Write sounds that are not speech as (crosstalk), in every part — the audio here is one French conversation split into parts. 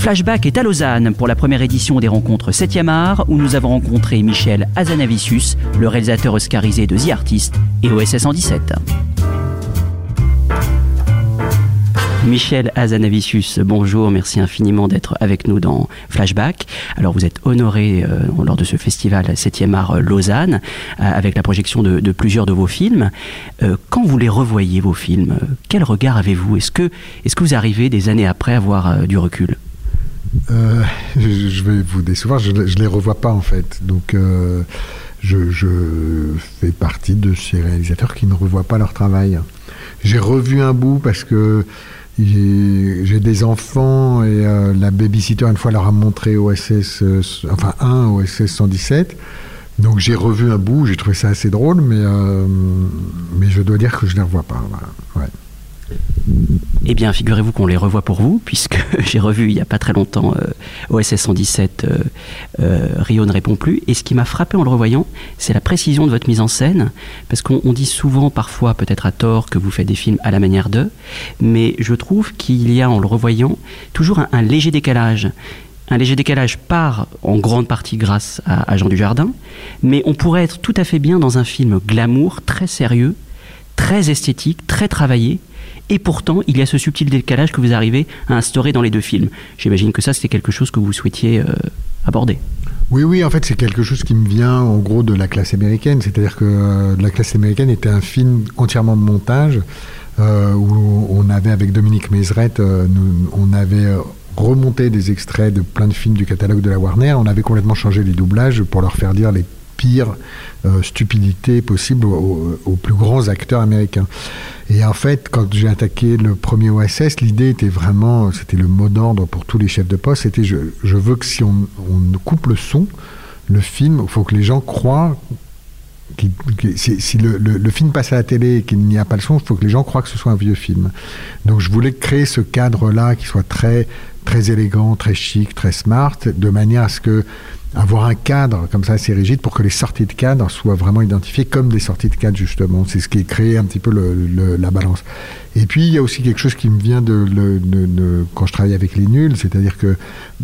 Flashback est à Lausanne pour la première édition des rencontres 7e art où nous avons rencontré Michel Azanavicius, le réalisateur oscarisé de The Artist et OSS 117. Michel Azanavicius, bonjour, merci infiniment d'être avec nous dans Flashback. Alors vous êtes honoré euh, lors de ce festival 7e art euh, Lausanne euh, avec la projection de, plusieurs de vos films. Quand vous les revoyez vos films, quel regard avez-vous? Est-ce que, est que vous arrivez des années après avoir du recul? Euh, (laughs) je vais vous décevoir, je ne les revois pas en fait. Donc euh, je, fais partie de ces réalisateurs qui ne revoient pas leur travail. J'ai revu un bout parce que j'ai des enfants et euh, la babysitter une fois leur a montré OSS, euh, enfin un OSS 117. Donc j'ai revu un bout, j'ai trouvé ça assez drôle, mais, mais je dois dire que je ne les revois pas. Eh bien, figurez-vous qu'on les revoit pour vous, puisque (laughs) j'ai revu il n'y a pas très longtemps euh, OSS 117, euh, euh, Rio ne répond plus. Et ce qui m'a frappé en le revoyant, c'est la précision de votre mise en scène, parce qu'on dit souvent, parfois, peut-être à tort, que vous faites des films à la manière d'eux, mais je trouve qu'il y a, en le revoyant, toujours un, un léger décalage un léger décalage part en grande partie grâce à, à Jean Dujardin, mais on pourrait être tout à fait bien dans un film glamour, très sérieux, très esthétique, très travaillé, et pourtant il y a ce subtil décalage que vous arrivez à instaurer dans les deux films. J'imagine que ça c'était quelque chose que vous souhaitiez euh, aborder. Oui, oui, en fait, c'est quelque chose qui me vient en gros de la classe américaine. C'est-à-dire que euh, la classe américaine était un film entièrement de montage euh, où on avait, avec Dominique Mézeret, euh, on avait remonté des extraits de plein de films du catalogue de la Warner. On avait complètement changé les doublages pour leur faire dire les pires euh, stupidités possibles aux, plus grands acteurs américains. Et en fait, quand j'ai attaqué le premier OSS, l'idée était vraiment, c'était le mot d'ordre pour tous les chefs de poste, c'était je, veux que si on, on coupe le son, le film, il faut que les gens croient si, le, le, film passe à la télé et qu'il n'y a pas le son, il faut que les gens croient que ce soit un vieux film. Donc je voulais créer ce cadre-là qui soit très, très élégant, très chic, très smart, de manière à ce que avoir un cadre comme ça assez rigide pour que les sorties de cadre soient vraiment identifiées comme des sorties de cadre justement. C'est ce qui crée un petit peu le, le, la balance. Et puis il y a aussi quelque chose qui me vient de, de, de quand je travaille avec les nuls, c'est-à-dire que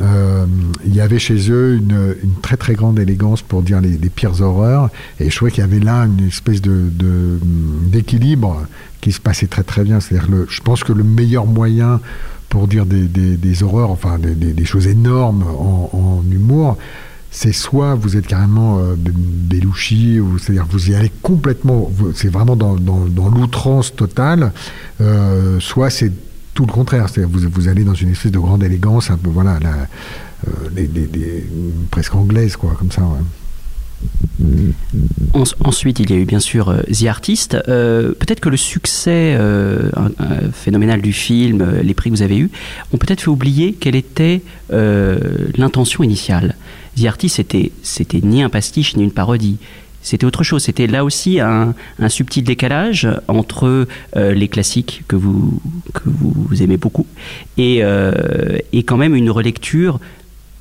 euh, il y avait chez eux une, une, très très grande élégance pour dire les, les pires horreurs, et je trouvais qu'il y avait là une espèce de d'équilibre qui se passait très très bien. C'est-à-dire je pense que le meilleur moyen pour dire des, des, des horreurs, enfin des, des, choses énormes en, en humour, c'est soit vous êtes carrément euh, Belushi, c'est-à-dire vous y allez complètement, c'est vraiment dans, l'outrance totale, euh, soit c'est tout le contraire, c'est-à-dire vous, vous allez dans une espèce de grande élégance, un peu voilà, euh, presque anglaise quoi, comme ça. Ensuite, il y a eu bien sûr euh, The Artist. Euh, peut-être que le succès euh, phénoménal du film, les prix que vous avez eus, ont peut-être fait oublier quelle était l'intention initiale. The Artist, c'était, c'était ni un pastiche ni une parodie. C'était autre chose. C'était là aussi un, un, subtil décalage entre les classiques que vous, que vous aimez beaucoup et, et quand même une relecture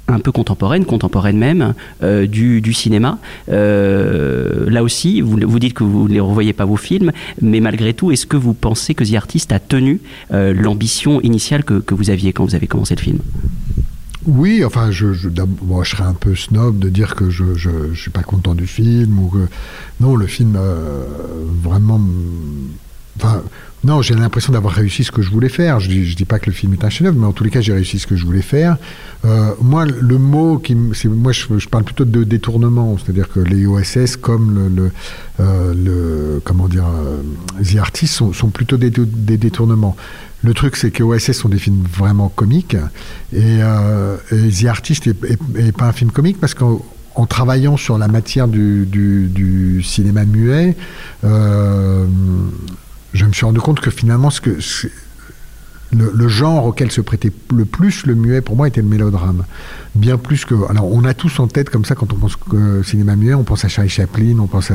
un peu contemporaine, contemporaine même, euh, du, du, cinéma. Euh, là aussi, vous, vous, dites que vous ne revoyez pas vos films, mais malgré tout, est-ce que vous pensez que The Artist a tenu euh, l'ambition initiale que, que, vous aviez quand vous avez commencé le film? Oui, enfin, je, je, je serais un peu snob de dire que je ne suis pas content du film ou que non, le film vraiment, enfin, non, j'ai l'impression d'avoir réussi ce que je voulais faire. Je dis, dis pas que le film est un chef-d'œuvre, mais en tous les cas, j'ai réussi ce que je voulais faire. Euh, moi, le mot qui, moi, je, parle plutôt de détournement, c'est-à-dire que les OSS, comme le, le, euh, comment dire, The Artists, sont, plutôt des, détournements. Le truc, c'est que OSS sont des films vraiment comiques. Et, euh, The Artist n'est pas un film comique parce qu'en travaillant sur la matière du, cinéma muet, euh, je me suis rendu compte que finalement, ce que, le, genre auquel se prêtait le plus le muet pour moi était le mélodrame. Bien plus que. Alors, on a tous en tête comme ça quand on pense que cinéma muet, on pense à Charlie Chaplin, on pense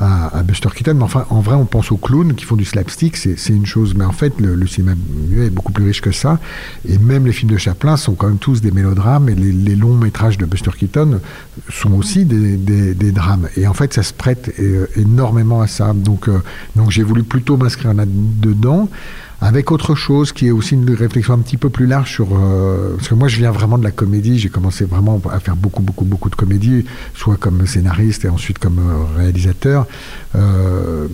à, Buster Keaton, mais enfin, en vrai, on pense aux clowns qui font du slapstick, c'est une chose. Mais en fait, le, cinéma muet est beaucoup plus riche que ça. Et même les films de Chaplin sont quand même tous des mélodrames, et les, longs métrages de Buster Keaton sont aussi des, drames. Et en fait, ça se prête euh, énormément à ça. Donc, euh, donc j'ai voulu plutôt m'inscrire là-dedans avec autre chose qui est aussi une réflexion un petit peu plus large sur euh, parce que moi je viens vraiment de la comédie. J'ai commencé vraiment à faire beaucoup beaucoup beaucoup de comédie soit comme scénariste et ensuite comme euh, réalisateur. Euh,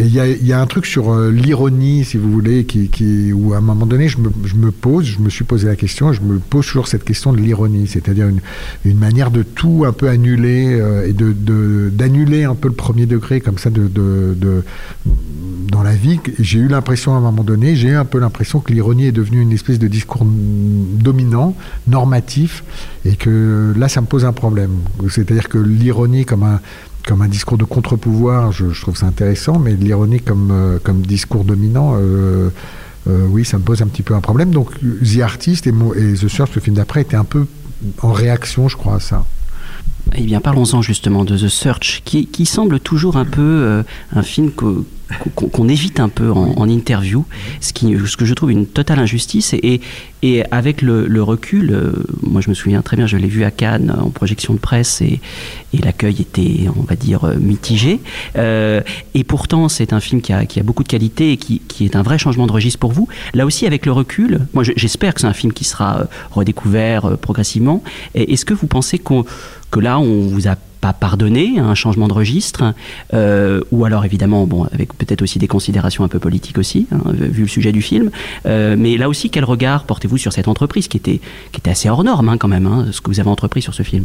et il y, y a, un truc sur euh, l'ironie, si vous voulez, qui, qui, où à un moment donné, je me, je me, pose, je me suis posé la question, je me pose toujours cette question de l'ironie, c'est-à-dire une, une, manière de tout un peu annuler euh, et de, d'annuler un peu le premier degré comme ça de, de, de dans la vie. J'ai eu l'impression à un moment donné, j'ai eu un peu l'impression que l'ironie est devenue une espèce de discours dominant, normatif, et que là, ça me pose un problème. C'est-à-dire que l'ironie comme un comme un discours de contre-pouvoir, je, trouve ça intéressant, mais l'ironie comme, euh, comme discours dominant, euh, euh, oui, ça me pose un petit peu un problème. Donc, The Artist et, et The Search, le film d'après, était un peu en réaction, je crois, à ça. Eh bien, parlons-en justement de The Search, qui, qui semble toujours un peu un film que qu'on évite un peu en, interview, ce, qui, ce que je trouve une totale injustice. Et, et avec le, recul, euh, moi je me souviens très bien, je l'ai vu à Cannes en projection de presse et, et l'accueil était, on va dire, mitigé. Euh, et pourtant, c'est un film qui a, qui a, beaucoup de qualité et qui, qui, est un vrai changement de registre pour vous. Là aussi, avec le recul, moi j'espère que c'est un film qui sera euh, redécouvert progressivement. Est-ce que vous pensez qu'on que là, on vous a pas pardonner un changement de registre, euh, ou alors évidemment, avec peut-être aussi des considérations un peu politiques aussi, hein, vu le sujet du film. Euh, mais là aussi, quel regard portez-vous sur cette entreprise qui était, assez hors norme hein, quand même, hein, ce que vous avez entrepris sur ce film?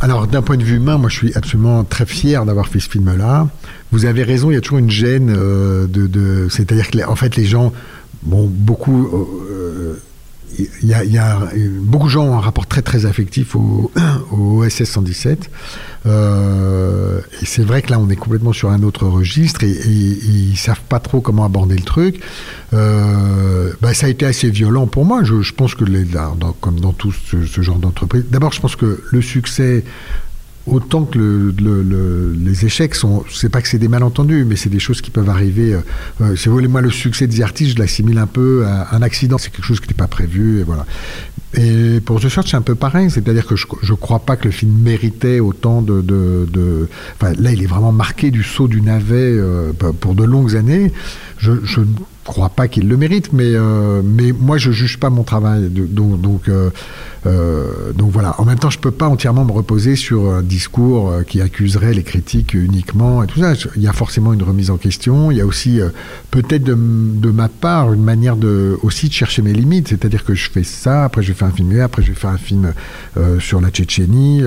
Alors, d'un point de vue humain, moi, je suis absolument très fier d'avoir fait ce film-là. Vous avez raison, il y a toujours une gêne euh, c'est-à-dire que, en fait, les gens, bon, beaucoup il y, a, beaucoup de gens ont un rapport très très affectif au, (clears throat) SS 117. Euh, et c'est vrai que là, on est complètement sur un autre registre et, ils savent pas trop comment aborder le truc. Euh, bah, ça a été assez violent pour moi. Je, pense que les, comme dans tout ce genre d'entreprise, d'abord, je pense que le succès autant que le, les échecs sont, c'est pas que c'est des malentendus, mais c'est des choses qui peuvent arriver. Euh, euh si vous voulez, moi, le succès des artistes, je l'assimile un peu à un accident. C'est quelque chose qui n'était pas prévu, et voilà. Et pour The Search, c'est un peu pareil, c'est-à-dire que je ne crois pas que le film méritait autant de, de, Enfin, là, il est vraiment marqué du saut du navet euh, pour de longues années. Je, je crois pas qu'il le mérite, mais, euh, mais moi, je juge pas mon travail. Donc, donc euh, donc voilà. En même temps, je peux pas entièrement me reposer sur un discours euh, qui accuserait les critiques uniquement et tout ça. Il y a forcément une remise en question. Il y a aussi euh, peut-être de, ma part une manière de aussi de chercher mes limites. C'est-à-dire que je fais ça, après je vais faire un film, après je vais faire un film sur la Tchétchénie.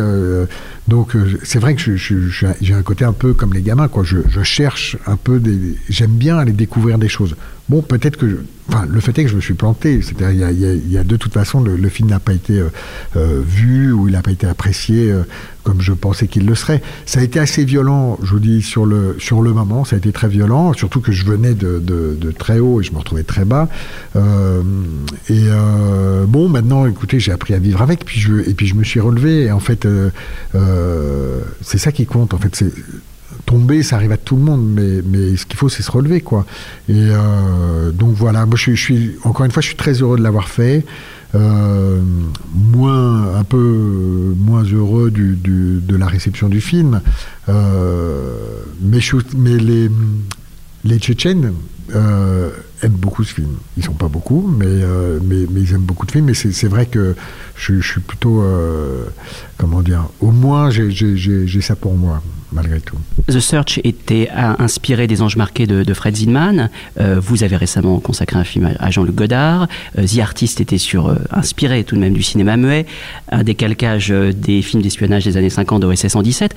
Donc c'est vrai que j'ai un côté un peu comme les gamins. Quoi. Je, je cherche un peu des. J'aime bien aller découvrir des choses. Bon, peut-être que. Enfin, le fait est que je me suis planté. C'est-à-dire, il y, a, de toute façon, le, film n'a pas été euh, euh, vu ou il n'a pas été apprécié euh, comme je pensais qu'il le serait. Ça a été assez violent, je vous dis, sur le, sur le moment. Ça a été très violent, surtout que je venais de, très haut et je me retrouvais très bas. et bon, maintenant, écoutez, j'ai appris à vivre avec, et puis je me suis relevé. Et en fait, c'est ça qui compte. En fait, c'est tomber, ça arrive à tout le monde, mais, mais ce qu'il faut, c'est se relever, quoi. Et euh, donc voilà, moi, je, suis, encore une fois, je suis très heureux de l'avoir fait. Euh, moins, un peu moins heureux du, de la réception du film. Euh, mais, mais les, les Tchétchènes, aiment beaucoup ce film. Ils sont pas beaucoup, mais, euh, mais, ils aiment beaucoup de films. Mais c'est vrai que je, suis plutôt, euh, comment dire, au moins j'ai ça pour moi, malgré tout. The Search était inspiré des Anges marqués de, Fred Zinman. Euh, vous avez récemment consacré un film à, Jean-Luc Godard. The Artist était sur, inspiré tout de même du cinéma muet, un décalcage des films d'espionnage des années 50 d'OSS 117.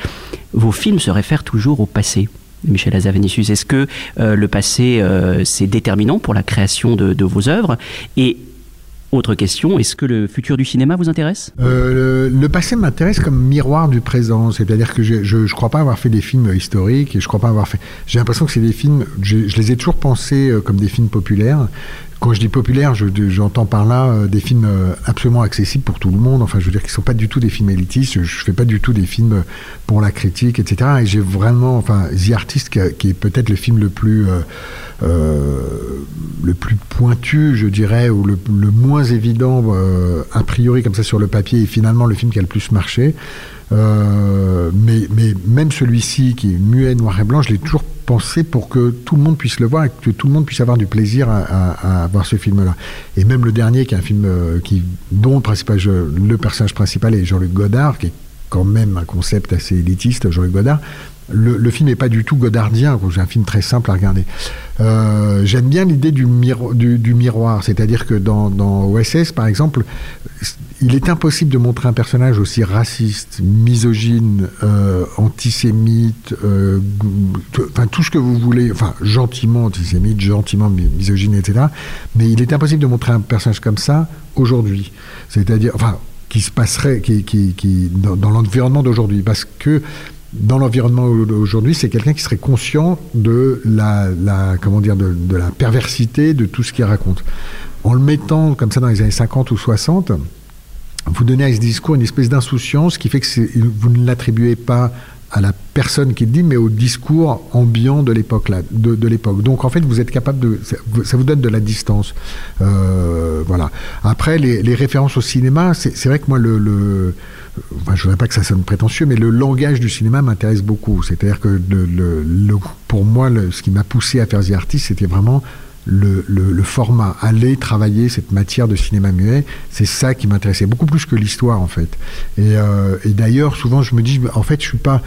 Vos films se réfèrent toujours au passé. Michel Azavenicius, est-ce que le passé c'est déterminant pour la création de, vos œuvres? Et autre question, est-ce que le futur du cinéma vous intéresse? Euh, le, passé m'intéresse comme miroir du présent, c'est-à-dire que je ne crois pas avoir fait des films historiques et je crois pas avoir fait. J'ai l'impression que c'est des films, je, les ai toujours pensés euh, comme des films populaires quand je dis populaire, j'entends par là euh, des films euh, absolument accessibles pour tout le monde. Enfin, je veux dire qu'ils ne sont pas du tout des films élitistes. Je ne fais pas du tout des films pour la critique, etc. Et j'ai vraiment, enfin, The Artist, qui, est peut-être le film le plus, euh, le plus pointu, je dirais, ou le, moins évident, a priori, comme ça, sur le papier, et finalement le film qui a le plus marché. mais, mais même celui-ci, qui est muet, noir et blanc, je l'ai toujours pour que tout le monde puisse le voir et que tout le monde puisse avoir du plaisir à, voir ce film-là. Et même le dernier, qui est un film euh, qui, dont le, le personnage principal est Jean-Luc Godard, qui est quand même un concept assez élitiste, Jean-Luc Godard, le, film n'est pas du tout godardien, c'est un film très simple à regarder. Euh, j'aime bien l'idée du, miroir, c'est-à-dire que dans, OSS, par exemple, il est impossible de montrer un personnage aussi raciste, misogyne, euh, antisémite, euh, enfin tout ce que vous voulez, enfin gentiment antisémite, gentiment misogyne, etc. Mais il est impossible de montrer un personnage comme ça aujourd'hui. C'est-à-dire, enfin, qui se passerait, qui dans, dans l'environnement d'aujourd'hui, parce que dans l'environnement aujourd'hui, c'est quelqu'un qui serait conscient de la, comment dire, de, la perversité de tout ce qu'il raconte. En le mettant comme ça dans les années 50 ou 60, vous donnez à ce discours une espèce d'insouciance qui fait que vous ne l'attribuez pas à la personne qui le dit, mais au discours ambiant de l'époque là, de, l'époque. Donc en fait, vous êtes capable de, ça vous donne de la distance, euh, voilà. Après, les, références au cinéma, c'est vrai que moi le je ne voudrais pas que ça sonne prétentieux, mais le langage du cinéma m'intéresse beaucoup. C'est-à-dire que le, pour moi, ce qui m'a poussé à faire The Artist, c'était vraiment le, format, aller travailler cette matière de cinéma muet, c'est ça qui m'intéressait beaucoup plus que l'histoire en fait. Et, euh, et d'ailleurs, souvent, je me dis, en fait, je suis pas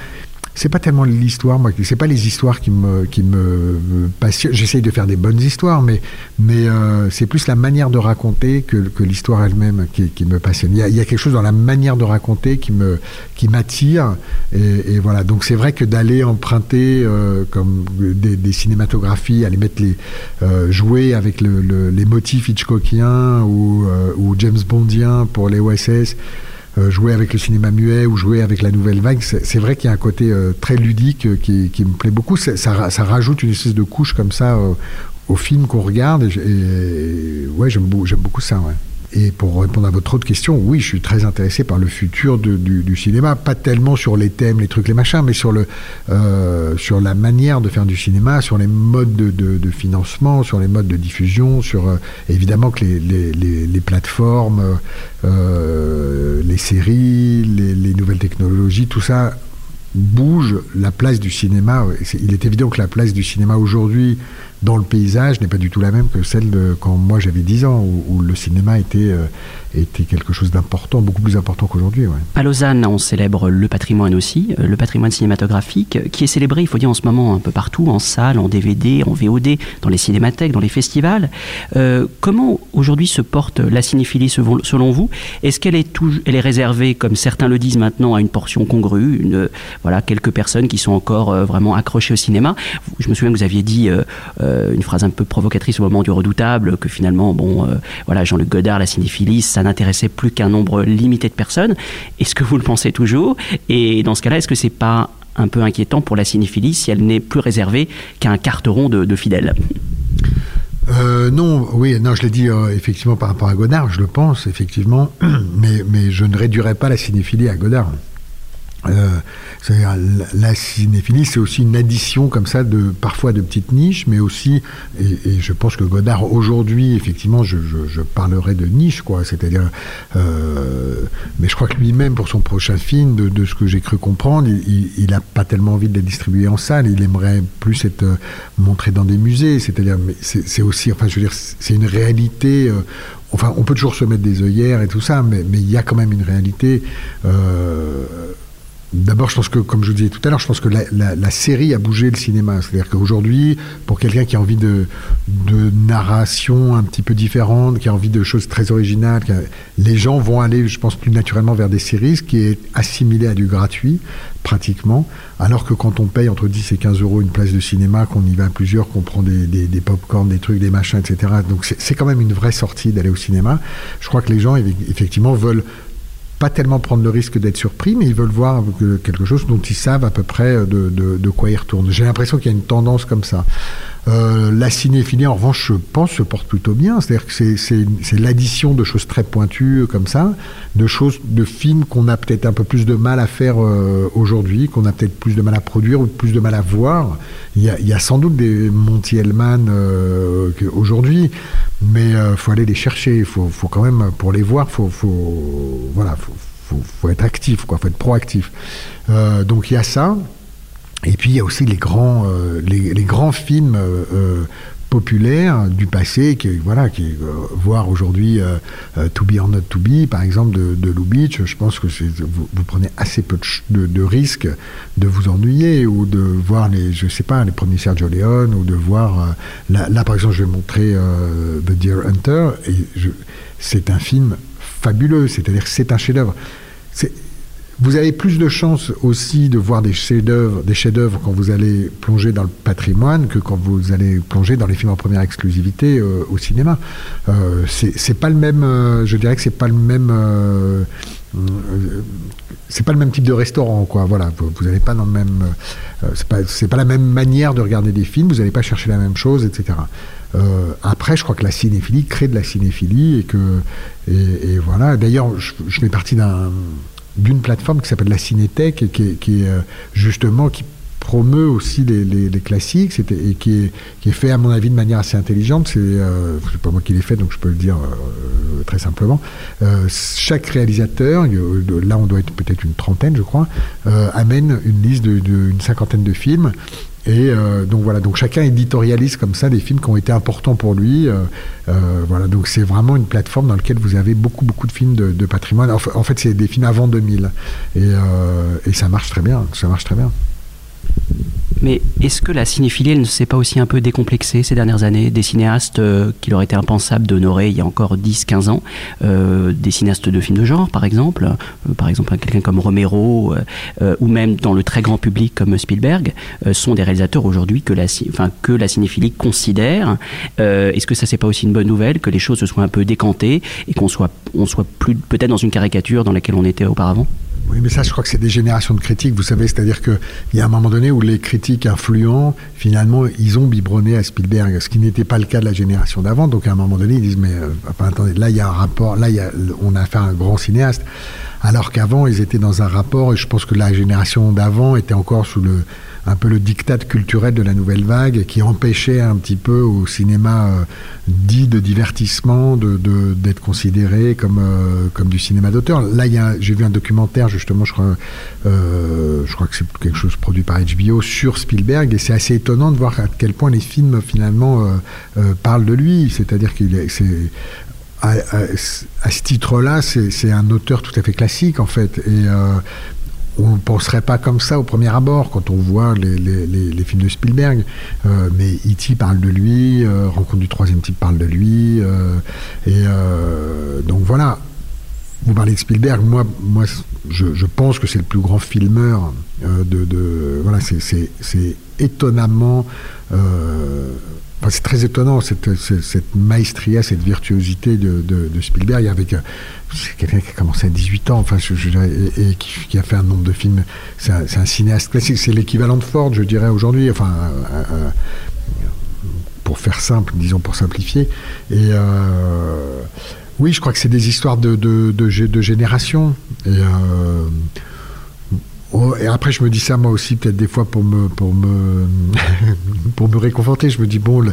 c'est pas tellement l'histoire, moi, c'est pas les histoires qui me, qui me passionnent. J'essaye de faire des bonnes histoires, mais, mais euh, c'est plus la manière de raconter que, que l'histoire elle-même qui, me passionne. Il y, a, quelque chose dans la manière de raconter qui me, qui m'attire, et, voilà. Donc c'est vrai que d'aller emprunter euh, comme des, cinématographies, aller mettre les, euh, jouer avec le, le, les motifs Hitchcockiens euh, ou James Bondiens pour les OSS. Euh, jouer avec le cinéma muet ou jouer avec la nouvelle vague, c'est vrai qu'il y a un côté euh, très ludique euh, qui, me plaît beaucoup. Ça, rajoute une espèce de couche comme ça au film qu'on regarde. Et, ouais, j'aime beaucoup ça. Et pour répondre à votre autre question, oui, je suis très intéressé par le futur du, cinéma, pas tellement sur les thèmes, les trucs, les machins, mais sur, le, sur la manière de faire du cinéma, sur les modes de, financement, sur les modes de diffusion, sur évidemment que les, plateformes, euh, les les nouvelles technologies, tout ça bouge la place du cinéma. Il est évident que la place du cinéma aujourd'hui dans le paysage n'est pas du tout la même que celle de quand moi j'avais 10 ans, où, le cinéma était, euh, était quelque chose d'important, beaucoup plus important qu'aujourd'hui. À Lausanne, on célèbre le patrimoine aussi, euh, le patrimoine cinématographique, euh, qui est célébré, il faut dire, en ce moment un peu partout, en salle, en DVD, en VOD, dans les cinémathèques, dans les festivals. comment aujourd'hui se porte la cinéphilie selon vous? Est-ce qu'elle est, elle est réservée, comme certains le disent maintenant, à une portion congrue, une, voilà, quelques personnes qui sont encore vraiment accrochées au cinéma Je me souviens que vous aviez dit euh, une phrase un peu provocatrice au moment du redoutable, que finalement, bon, euh, voilà, Jean-Luc Godard, la cinéphilie, ça n'intéressait plus qu'un nombre limité de personnes. Est-ce que vous le pensez toujours? Et dans ce cas-là, est-ce que c'est pas un peu inquiétant pour la cinéphilie si elle n'est plus réservée qu'à un carteron de, fidèles? Euh, non, oui, non, je l'ai dit effectivement par rapport à Godard, je le pense effectivement, (clears throat) mais, mais je ne réduirais pas la cinéphilie à Godard. Euh, la, la cinéphilie, c'est aussi une addition comme ça de parfois de petites niches, mais aussi, et, je pense que Godard aujourd'hui, effectivement, je, parlerai de niche, quoi. C'est-à-dire, euh, mais je crois que lui-même, pour son prochain film, de, ce que j'ai cru comprendre, il n'a pas tellement envie de les distribuer en salle. Il aimerait plus être euh, montré dans des musées. C'est-à-dire, mais c'est aussi, enfin, je veux dire, c'est une réalité. Enfin, on peut toujours se mettre des œillères et tout ça, mais, mais il y a quand même une réalité. D'abord, je pense que, comme je vous disais tout à l'heure, je pense que la, série a bougé le cinéma. C'est-à-dire qu'aujourd'hui, pour quelqu'un qui a envie de, narration un petit peu différente, qui a envie de choses très originales, les gens vont aller, je pense, plus naturellement vers des séries, ce qui est assimilé à du gratuit, pratiquement. Alors que quand on paye entre 10 et 15 euros une place de cinéma, qu'on y va à plusieurs, qu'on prend des, des, des pop-corn, des trucs, des machins, etc. Donc c'est quand même une vraie sortie d'aller au cinéma. Je crois que les gens, effectivement, veulent pas tellement prendre le risque d'être surpris, mais ils veulent voir quelque chose dont ils savent à peu près de, de, de quoi ils retournent. J'ai l'impression qu'il y a une tendance comme ça. Euh, la cinéphilie, en revanche, je pense, se porte plutôt bien. C'est-à-dire que c'est l'addition de choses très pointues comme ça, de choses, de films qu'on a peut-être un peu plus de mal à faire euh, aujourd'hui, qu'on a peut-être plus de mal à produire ou plus de mal à voir. Il y a, sans doute des Monty Hellman euh, aujourd'hui, mais il euh, faut aller les chercher. Il faut, quand même, pour les voir, faut, faut voilà, faut, être actif, quoi, faut être proactif. Euh, donc il y a ça. Et puis il y a aussi les grands, euh, les, grands films euh, euh, populaires du passé, qui, voilà, qui voir aujourd'hui To Be or Not To Be, par exemple, de, de Lubitsch, je pense que vous, vous, prenez assez peu de, de, risques de vous ennuyer, ou de voir les, je sais pas, les premiers Sergio Leone, ou de voir, là, là, par exemple, je vais montrer The Deer Hunter, et c'est un film fabuleux, c'est-à-dire c'est un chef-d'œuvre. Vous avez plus de chances aussi de voir des chefs-d'œuvre, des chefs-d'œuvre quand vous allez plonger dans le patrimoine que quand vous allez plonger dans les films en première exclusivité euh, au cinéma. Euh, c'est pas le même. Euh, je dirais que c'est pas le même. C'est pas le même type de restaurant, quoi. Voilà, vous n'allez pas dans le même. c'est pas, pas la même manière de regarder des films. Vous n'allez pas chercher la même chose, etc. Après, je crois que la cinéphilie crée de la cinéphilie et que et, voilà. D'ailleurs, je fais partie d'un d'une plateforme qui s'appelle la Cinétech qui, qui est justement qui promeut aussi les, les, les classiques et qui est, qui est, fait à mon avis de manière assez intelligente. C'est euh, pas moi qui l'ai fait, donc je peux le dire euh, très simplement. Euh, chaque réalisateur, là on doit être peut-être une trentaine, je crois, euh, amène une liste d'une de, de, cinquantaine de films et euh, donc voilà, donc chacun éditorialise comme ça des films qui ont été importants pour lui. Euh, euh, voilà, donc c'est vraiment une plateforme dans laquelle vous avez beaucoup beaucoup de films de, patrimoine. En, en fait, c'est des films avant 2000 et, et, ça marche très bien. Ça marche très bien. Mais est-ce que la cinéphilie ne s'est pas aussi un peu décomplexée ces dernières années? Des cinéastes euh, qu'il aurait été impensable d'honorer il y a encore 10-15 ans, euh, des cinéastes de films de genre par exemple, euh, par exemple quelqu'un comme Romero, ou même dans le très grand public comme Spielberg, sont des réalisateurs aujourd'hui que, la, cinéphilie considère. Est-ce que ça c'est pas aussi une bonne nouvelle, que les choses se soient un peu décantées et qu'on soit, soit plus peut-être dans une caricature dans laquelle on était auparavant? Oui, mais ça, je crois que c'est des générations de critiques, vous savez, c'est-à-dire qu'il y a un moment donné où les critiques influents, finalement, ils ont biberonné à Spielberg, ce qui n'était pas le cas de la génération d'avant. Donc, à un moment donné, ils disent, mais euh, attendez, là, il y a un rapport, là, on a fait un grand cinéaste. Alors qu'avant, ils étaient dans un rapport, et je pense que la génération d'avant était encore sous le, un peu le diktat culturel de la nouvelle vague qui empêchait un petit peu au cinéma euh, dit de divertissement d'être considéré comme, euh, comme du cinéma d'auteur. Là, j'ai vu un documentaire, justement, je crois, euh, je crois que c'est quelque chose produit par HBO sur Spielberg, et c'est assez étonnant de voir à quel point les films, finalement, parlent de lui. C'est-à-dire qu'il est. À, ce titre-là, c'est un auteur tout à fait classique, en fait. On ne penserait pas comme ça au premier abord quand on voit les, les, les, films de Spielberg. Euh, mais E.T. parle de lui, euh, Rencontre du troisième type parle de lui. Euh, et donc voilà. Vous parlez de Spielberg, moi, moi je, pense que c'est le plus grand filmeur de, de. Voilà, c'est étonnamment. C'est très étonnant cette, maestria, cette virtuosité de, Spielberg avec c'est quelqu'un qui a commencé à 18 ans, enfin, et, qui, a fait un nombre de films. C'est un, cinéaste classique, c'est l'équivalent de Ford, je dirais aujourd'hui. Enfin, euh, euh, pour faire simple, disons pour simplifier. Et euh, oui, je crois que c'est des histoires de, de génération. Et Oh, et après, je me dis ça moi aussi, peut-être des fois pour me, pour me, (laughs) pour me réconforter. Je me dis bon,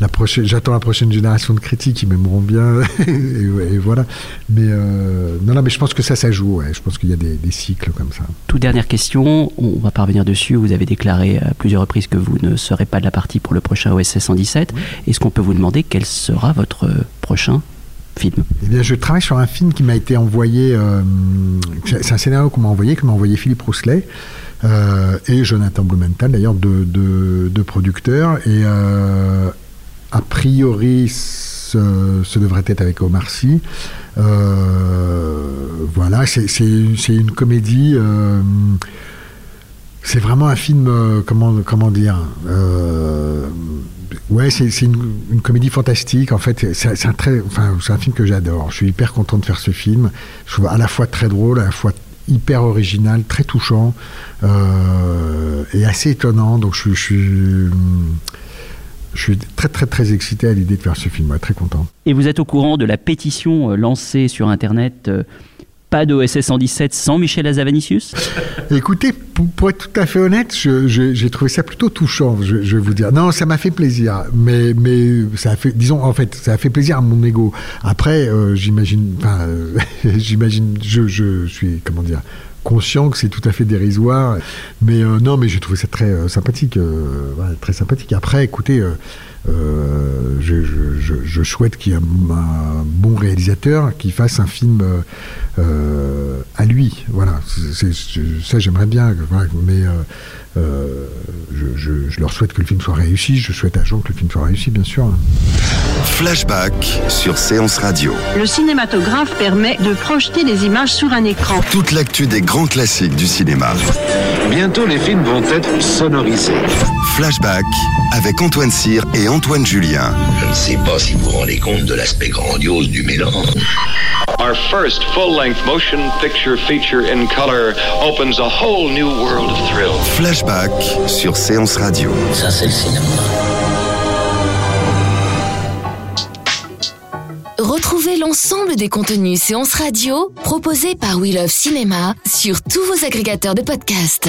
la prochaine, j'attends la prochaine génération de critiques qui m'aimeront bien, (laughs) et, voilà. Mais euh, non, non, mais je pense que ça, ça joue. Ouais. Je pense qu'il y a des, des, cycles comme ça. Toute dernière question, on va parvenir dessus. Vous avez déclaré à plusieurs reprises que vous ne serez pas de la partie pour le prochain OSS 117. Est-ce qu'on peut vous demander quel sera votre prochain film Eh bien, je travaille sur un film qui m'a été envoyé. Euh, c'est un scénario qu'on m'a envoyé, que m'a envoyé Philippe Rousselet. Euh, et Jonathan Blumenthal, d'ailleurs, deux de, de, producteurs. Et euh, a priori, ce, devrait être avec Omar Sy. voilà, c'est une comédie. C'est vraiment un film, comment, comment dire Ouais, c'est une, comédie fantastique. En fait, c'est un très, enfin, un film que j'adore. Je suis hyper content de faire ce film. Je trouve à la fois très drôle, à la fois hyper original, très touchant euh, et assez étonnant. Donc, je, suis je suis très très très excité à l'idée de faire ce film, très content. Et vous êtes au courant de la pétition euh, lancée sur Internet pas d'OSS 117 sans Michel Azavanicius Écoutez, pour, être tout à fait honnête, j'ai trouvé ça plutôt touchant, je, vais vous dire. Non, ça m'a fait plaisir, mais, mais ça a fait, disons, en fait, ça a fait plaisir à mon ego. Après, euh, j'imagine, enfin, euh, (laughs) j'imagine, je, je suis, comment dire, conscient que c'est tout à fait dérisoire. Mais euh, non, mais j'ai trouvé ça très sympathique, très sympathique. Après, écoutez, euh, je, souhaite qu'il y ait un, bon réalisateur qui fasse un film euh, à lui. Voilà, ça j'aimerais bien. mais euh, je, leur souhaite que le film soit réussi. Je souhaite à Jean que le film soit réussi, bien sûr. Flashback sur Séance Radio. Le cinématographe permet de projeter des images sur un écran. Toute l'actu des grands classiques du cinéma. Bientôt, les films vont être sonorisés. Flashback avec Antoine Cyr et Antoine Julien. Je ne sais pas si vous vous rendez compte de l'aspect grandiose du mélange. Our first full-length motion picture feature in color opens a whole new world of thrill. Flashback sur Séance Radio. Ça, c'est le cinéma. Retrouvez l'ensemble des contenus séances radio proposés par We Love Cinéma sur tous vos agrégateurs de podcasts.